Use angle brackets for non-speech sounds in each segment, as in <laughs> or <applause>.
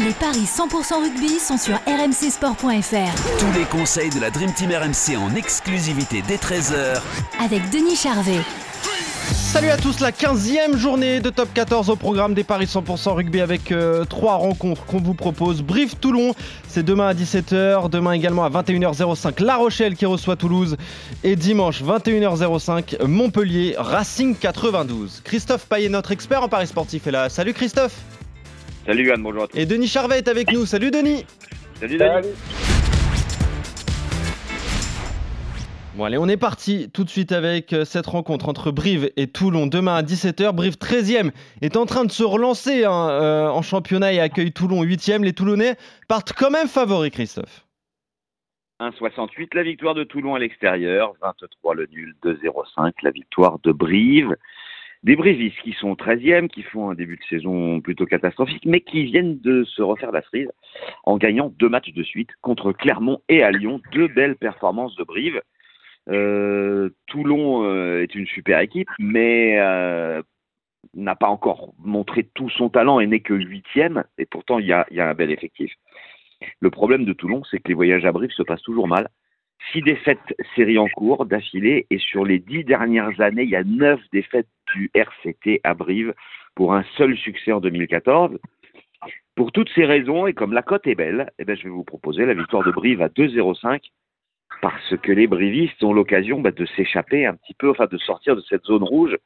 Les paris 100% rugby sont sur rmcsport.fr. Tous les conseils de la Dream Team RMC en exclusivité dès 13h avec Denis Charvet. Salut à tous, la 15e journée de top 14 au programme des Paris 100% rugby avec euh, trois rencontres qu'on vous propose. Brive Toulon, c'est demain à 17h, demain également à 21h05 La Rochelle qui reçoit Toulouse et dimanche 21h05 Montpellier Racing 92. Christophe Payet, notre expert en Paris sportif est là. Salut Christophe. Salut Yann, bonjour à tous. Et Denis Charvet est avec nous. Salut Denis. Salut Denis. Bon allez, on est parti tout de suite avec euh, cette rencontre entre Brive et Toulon demain à 17h. Brive 13e est en train de se relancer hein, euh, en championnat et accueille Toulon 8e. Les Toulonnais partent quand même favoris, Christophe. 1,68 la victoire de Toulon à l'extérieur, 23 le nul, 2,05 la victoire de Brive. Des Brivistes qui sont 13e, qui font un début de saison plutôt catastrophique, mais qui viennent de se refaire la cerise en gagnant deux matchs de suite contre Clermont et à Lyon. Deux belles performances de Brive. Euh, Toulon euh, est une super équipe, mais euh, n'a pas encore montré tout son talent et n'est que huitième, et pourtant il y a, y a, un bel effectif. Le problème de Toulon, c'est que les voyages à Brive se passent toujours mal. Six défaites séries en cours d'affilée, et sur les dix dernières années, il y a neuf défaites du RCT à Brive pour un seul succès en 2014. Pour toutes ces raisons, et comme la cote est belle, eh bien, je vais vous proposer la victoire de Brive à 2,05 parce que les brivistes ont l'occasion bah, de s'échapper un petit peu, enfin de sortir de cette zone rouge,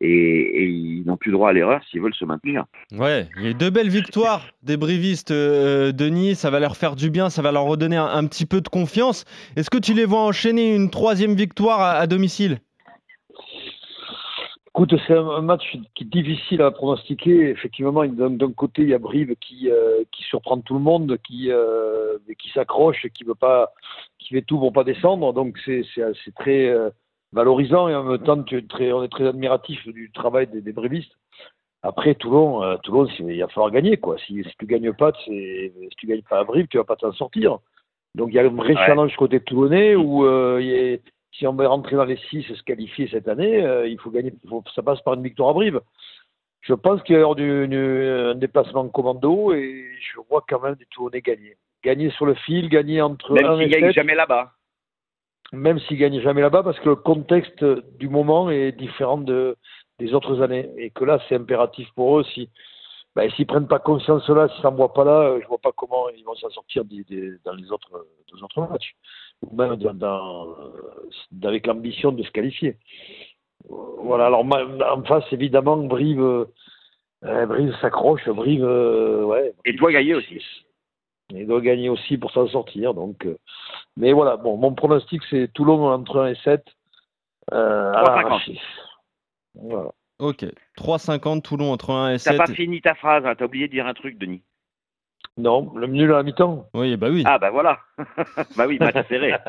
et, ils n'ont plus droit à l'erreur s'ils veulent se maintenir. Ouais, il y a deux belles victoires des brivistes, euh, Denis, ça va leur faire du bien, ça va leur redonner un, petit peu de confiance. Est-ce que tu les vois enchaîner une troisième victoire à domicile? Écoute, c'est un match qui est difficile à pronostiquer. Effectivement, d'un côté, il y a Brive qui, euh, qui surprend tout le monde, qui, euh, qui s'accroche, qui veut pas, qui fait tout pour pas descendre. Donc c'est très euh, valorisant et en même temps, tu es très, on est très admiratif du travail des, des Brivistes. Après, Toulon, euh, Toulon, il va falloir gagner quoi. Si, si tu gagnes pas, si tu gagnes pas à Brive, tu vas pas t'en sortir. Donc il y a un vrai Ouais. challenge côté toulonnais où il y a- si on veut rentrer dans les six et se qualifier cette année, euh, il faut gagner. faut- ça passe par une victoire à Brive. Je pense qu'il y a alors du, du- un déplacement commando et je vois quand même des Toulonnais gagner. Gagner sur le fil, gagner entre Même 1 s'ils et gagnent 7, jamais là-bas. même s'ils gagnent jamais là-bas, parce que le contexte du moment est différent de, des autres années. Et que là, c'est impératif pour eux. Si, ben, s'ils prennent pas conscience là, s'ils s'en voient pas là, je vois pas comment ils vont s'en sortir des- des- dans les autres, les autres matchs. Ou même dans, dans- avec l'ambition de se qualifier. Voilà, alors en face, évidemment, Brive, euh, Brive s'accroche, Brive, euh, ouais. Et doit gagner aussi. Il doit gagner aussi pour s'en sortir. Donc, euh, mais voilà, bon, mon pronostic, c'est Toulon entre 1 et 7. Euh, à 3,50. l'arraché. Voilà. Ok, 3,50 Toulon entre 1 et T'as 7. pas fini ta phrase, hein, t'as oublié de dire un truc, Denis. Non, le nul à la mi-temps. Oui, bah oui. Ah bah voilà. <laughs> bah oui, match serré. <laughs>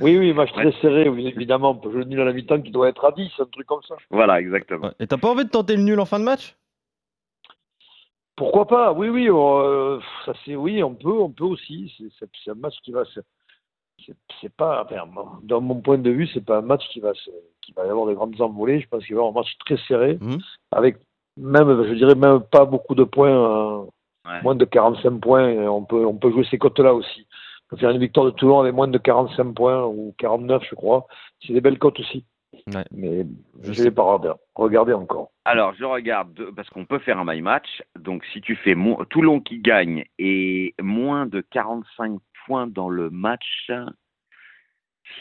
Oui, oui, match très serré, évidemment. Le nul à la mi-temps qui doit être à 10, un truc comme ça. Voilà, exactement. Et t'as pas envie de tenter le nul en fin de match? Pourquoi pas? Oui, oui, euh, ça c'est oui, on peut, on peut aussi. C'est- C'est c'est un match qui va se. c'est- C'est pas, enfin, dans mon point de vue, c'est pas un match qui va se, qui va y avoir de grandes envolées. Je pense qu'il va y avoir un match très serré, Mhm. avec même, je dirais même pas beaucoup de points, euh, Ouais. moins de 45 points. et On peut, on peut jouer ces cotes-là aussi. On peut faire une victoire de Toulon avec moins de 45 points ou 49, je crois. C'est des belles cotes aussi. Ouais. Mais Je ne vais pas regarder, regarder encore. Alors, je regarde, de- parce qu'on peut faire un my match. Donc, si tu fais mo- Toulon qui gagne et moins de 45 points dans le match,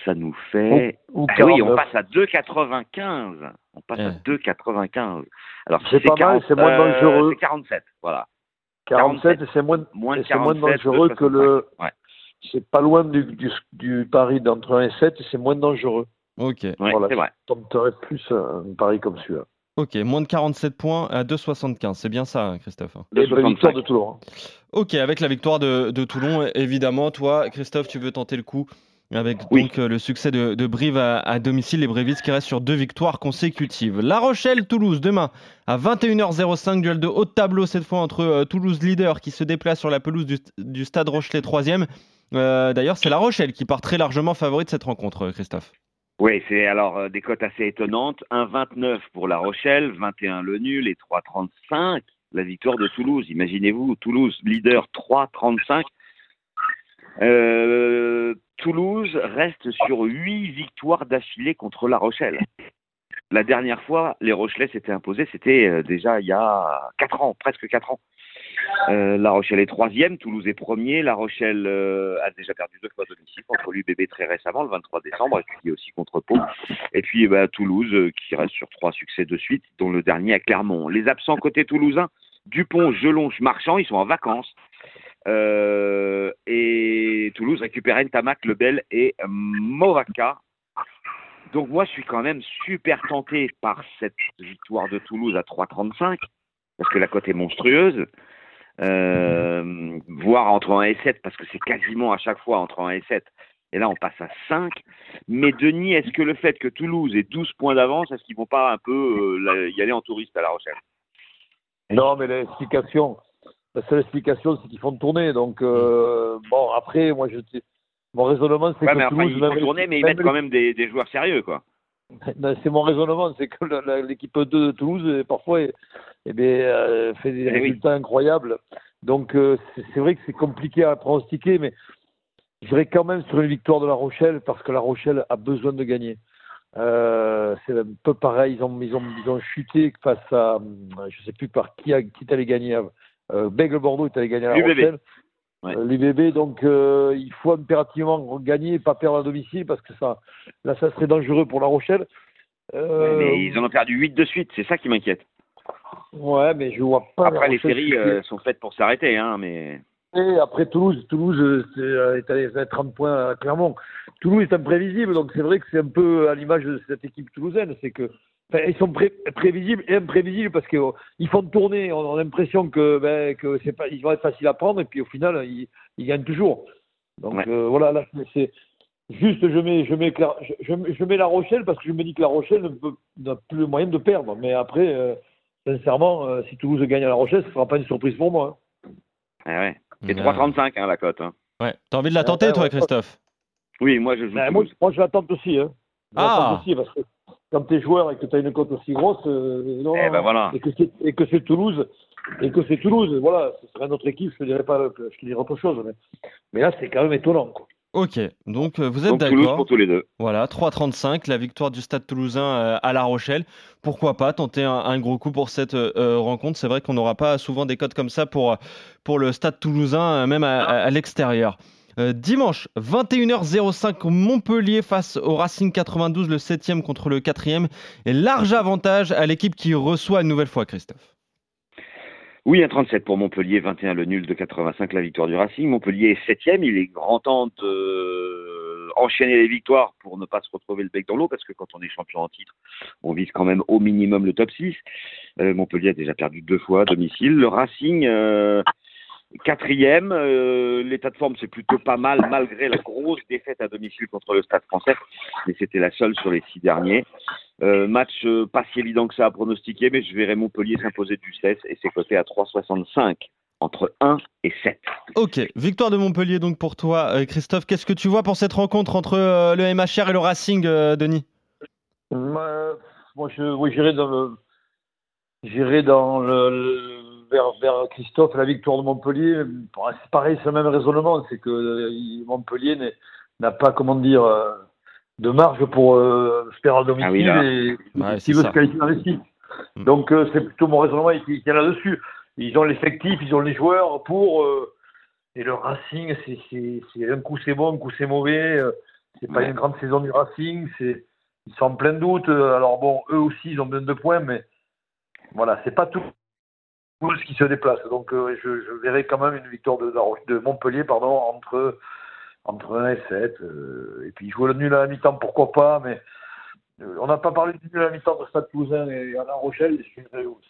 ça nous fait. Ou Ah oui, on 49. passe à 2,95. On passe à Ouais. 2,95. Alors, si C'est pas mal, 40, c'est moins euh, dangereux. C'est 47, voilà. 47, et c'est moins, Moins de et c'est moins 47, dangereux que 2,65. le. Ouais, C'est pas loin du, du, du pari d'entre 1 et 7, et c'est moins dangereux. Ok, ouais Voilà. c'est vrai. Je tenterais plus un pari comme celui-là. ok, moins de 47 points à 2,75. C'est bien ça, hein, Christophe. Et la 2,65. victoire de Toulon. hein. Ok, avec la victoire de, de Toulon, évidemment, toi, Christophe, tu veux tenter le coup avec Oui. donc euh, le succès de, de Brive à, à domicile, les Brévistes qui restent sur deux victoires consécutives. La Rochelle-Toulouse demain à 21h05, duel de haut de tableau cette fois entre euh, Toulouse leader qui se déplace sur la pelouse du, du Stade Rochelet 3e. D'ailleurs, c'est La Rochelle qui part très largement favori de cette rencontre, euh, Christophe. Oui, c'est alors euh, des cotes assez étonnantes. 1,29 pour La Rochelle, 21 le nul et 3,35 la victoire de Toulouse. Imaginez-vous, Toulouse, leader 3-35. Euh, Toulouse reste sur 8 victoires d'affilée contre La Rochelle. La dernière fois, les Rochelais s'étaient imposés, c'était euh, déjà il y a 4 ans, presque 4 ans. Euh, la Rochelle est troisième, Toulouse est premier. La Rochelle euh, a déjà perdu deux fois domicile contre l'UBB très récemment, le 23 décembre, et puis aussi contre Pau. Et puis bah, Toulouse qui reste sur trois succès de suite, dont le dernier à Clermont. Les absents côté toulousain, Dupont, Gelonche, Marchand, ils sont en vacances. Toulouse récupère Ntamak, Lebel et Movaca. Donc moi, je suis quand même super tenté par cette victoire de Toulouse à 3,35 parce que la cote est monstrueuse. Euh, voire entre 1 et 7, parce que c'est quasiment à chaque fois entre 1 et 7. Et là, on passe à 5. Mais Denis, est-ce que le fait que Toulouse ait 12 points d'avance, est-ce qu'ils vont pas un peu euh, y aller en touriste à La Rochelle? Non, mais l'explication, la seule explication, c'est qu'ils font tourner. Donc, euh, bon, après, moi, je, mon raisonnement, c'est ouais, que mais Toulouse... Enfin, ils font tourner, mais ils mettent quand même des, des joueurs sérieux, quoi. <laughs> C'est mon raisonnement, c'est que l'équipe 2 de Toulouse, parfois, eh bien, euh, fait des Eh oui. résultats incroyables. Donc, euh, c'est vrai que c'est compliqué à pronostiquer, mais je dirais quand même sur une victoire de La Rochelle, parce que La Rochelle a besoin de gagner. Euh, c'est un peu pareil, ils ont, ils, ont, ils ont chuté face à, je sais plus par qui, a- qui allé gagner. Euh, Bègle Bordeaux est allé gagner à La. Rochelle. Ouais. Euh, L'UBB, donc euh, il faut impérativement gagner et pas perdre à domicile, parce que ça, là, ça serait dangereux pour La Rochelle. Euh, Mais ils en ont perdu 8 de suite, c'est ça qui m'inquiète. Ouais, mais je vois pas. Après, les séries euh, sont faites pour s'arrêter, hein, mais... Et après Toulouse, Toulouse euh, euh, est allé faire 30 points à Clermont. Toulouse est imprévisible, donc c'est vrai que c'est un peu à l'image de cette équipe toulousaine. C'est que, enfin, ils sont pré- prévisibles et imprévisibles parce qu'ils font tourner. On a l'impression que, ben, que c'est pas, ils vont être faciles à prendre et puis au final, ils, ils gagnent toujours. Donc Ouais. euh, voilà, là, c'est- c'est juste, je mets, je mets, je, je- je mets La Rochelle parce que je me dis que La Rochelle ne n'a plus le moyen de perdre. Mais après, euh, sincèrement, euh, si Toulouse gagne à La Rochelle, ce sera pas une surprise pour moi. hein. Ah ouais. Et Ouais. 3,35 hein, la cote. Hein. Ouais. T'as envie de la tenter, Ouais, toi, ouais. Christophe? Oui, moi je joue Ben, moi, je l'attends aussi. Hein. Je Ah. l'attends aussi parce que quand tu es joueur et que tu as une cote aussi grosse, euh, non, Eh ben voilà. et que c'est Toulouse, et que c'est Toulouse, voilà, ce serait notre équipe, je te dirais pas, je te dirais autre chose, mais, mais là c'est quand même étonnant. Quoi. Ok, donc euh, vous êtes d'accord. pour tous les deux. Voilà, 3,35, la victoire du Stade toulousain euh, à La Rochelle. Pourquoi pas tenter un, un gros coup pour cette euh, rencontre? C'est vrai qu'on n'aura pas souvent des cotes comme ça pour, pour le Stade toulousain, même à, à- à l'extérieur. Euh, dimanche, 21h05, Montpellier face au Racing 92, le 7e contre le 4e. Et large avantage à l'équipe qui reçoit une nouvelle fois, Christophe. Oui, un 37 pour Montpellier, 21 le nul de 85, la victoire du Racing. Montpellier est septième, il est grand temps de enchaîner les victoires pour ne pas se retrouver le bec dans l'eau, parce que quand on est champion en titre, on vise quand même au minimum le top 6. Euh, Montpellier a déjà perdu deux fois à domicile. Le Racing, euh, quatrième, euh, l'état de forme c'est plutôt pas mal, malgré la grosse défaite à domicile contre le Stade français, mais c'était la seule sur les six derniers. Euh, match euh, pas si évident que ça à pronostiquer, mais je verrai Montpellier s'imposer du 16 et c'est coté à 3,65 entre 1 et 7. Ok, victoire de Montpellier donc pour toi, euh, Christophe. Qu'est-ce que tu vois pour cette rencontre entre euh, le MHR et le Racing, euh, Denis? Euh, moi, je, oui, j'irai dans le, j'irai dans le, le- vers, vers Christophe, la victoire de Montpellier. Bon, C'est pareil, c'est le même raisonnement, c'est que euh, Montpellier n'a pas, comment dire, euh, de marge pour euh, se faire à domicile Ah oui, là. et Ouais, s'il veut se qualifier dans les six. Mm. Donc euh, c'est plutôt mon raisonnement qui, qui est là-dessus. Ils ont l'effectif, ils ont les joueurs pour. euh, et le Racing, c'est, un coup c'est bon, un coup c'est mauvais. c'est pas Ouais. une grande saison du Racing. C'est, ils sont en plein doute. Alors bon, eux aussi, ils ont besoin de points, mais voilà, c'est pas tout Toulouse qui se déplace. Donc euh, je, je verrai quand même une victoire de, de Montpellier pardon, entre, entre 1 et 7. euh, et puis jouer le nul à la mi-temps, pourquoi pas, mais euh, on n'a pas parlé du nul à la mi-temps de Stade Toulousain et à La Rochelle.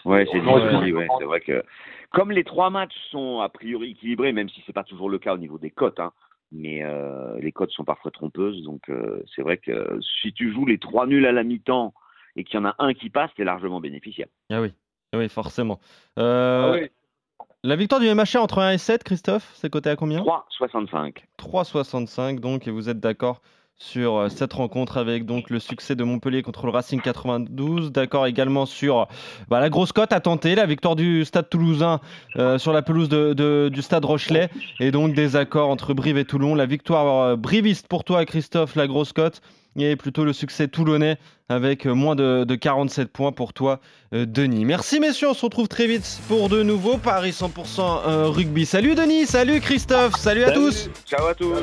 Ouais, c'est ouais, vrai que comme les trois matchs sont a priori équilibrés, même si c'est pas toujours le cas au niveau des cotes, hein, mais euh, les cotes sont parfois trompeuses, donc euh, c'est vrai que si tu joues les trois nuls à la mi-temps et qu'il y en a un qui passe, t'es largement bénéficiaire. Ah oui, oui, forcément. Euh, Ah oui. La victoire du MHR entre 1 et 7, Christophe, c'est coté à combien? 3,65. 3,65 donc, et vous êtes d'accord sur euh, cette rencontre avec donc le succès de Montpellier contre le Racing 92. D'accord également sur bah, la grosse cote à tenter, la victoire du Stade Toulousain euh, sur la pelouse de, du Stade Rochelet et donc des accords entre Brive et Toulon. La victoire euh, briviste pour toi Christophe, la grosse cote et plutôt le succès toulonnais avec moins de, 47 points pour toi Denis. Merci messieurs, on se retrouve très vite pour de nouveaux Paris 100% rugby. Salut Denis, salut Christophe, salut à tous. Ciao à tous.